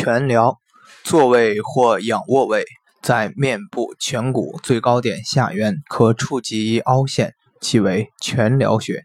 全髎，坐位或仰卧位，在面部颧骨最高点下缘可触及凹陷，即为全髎穴。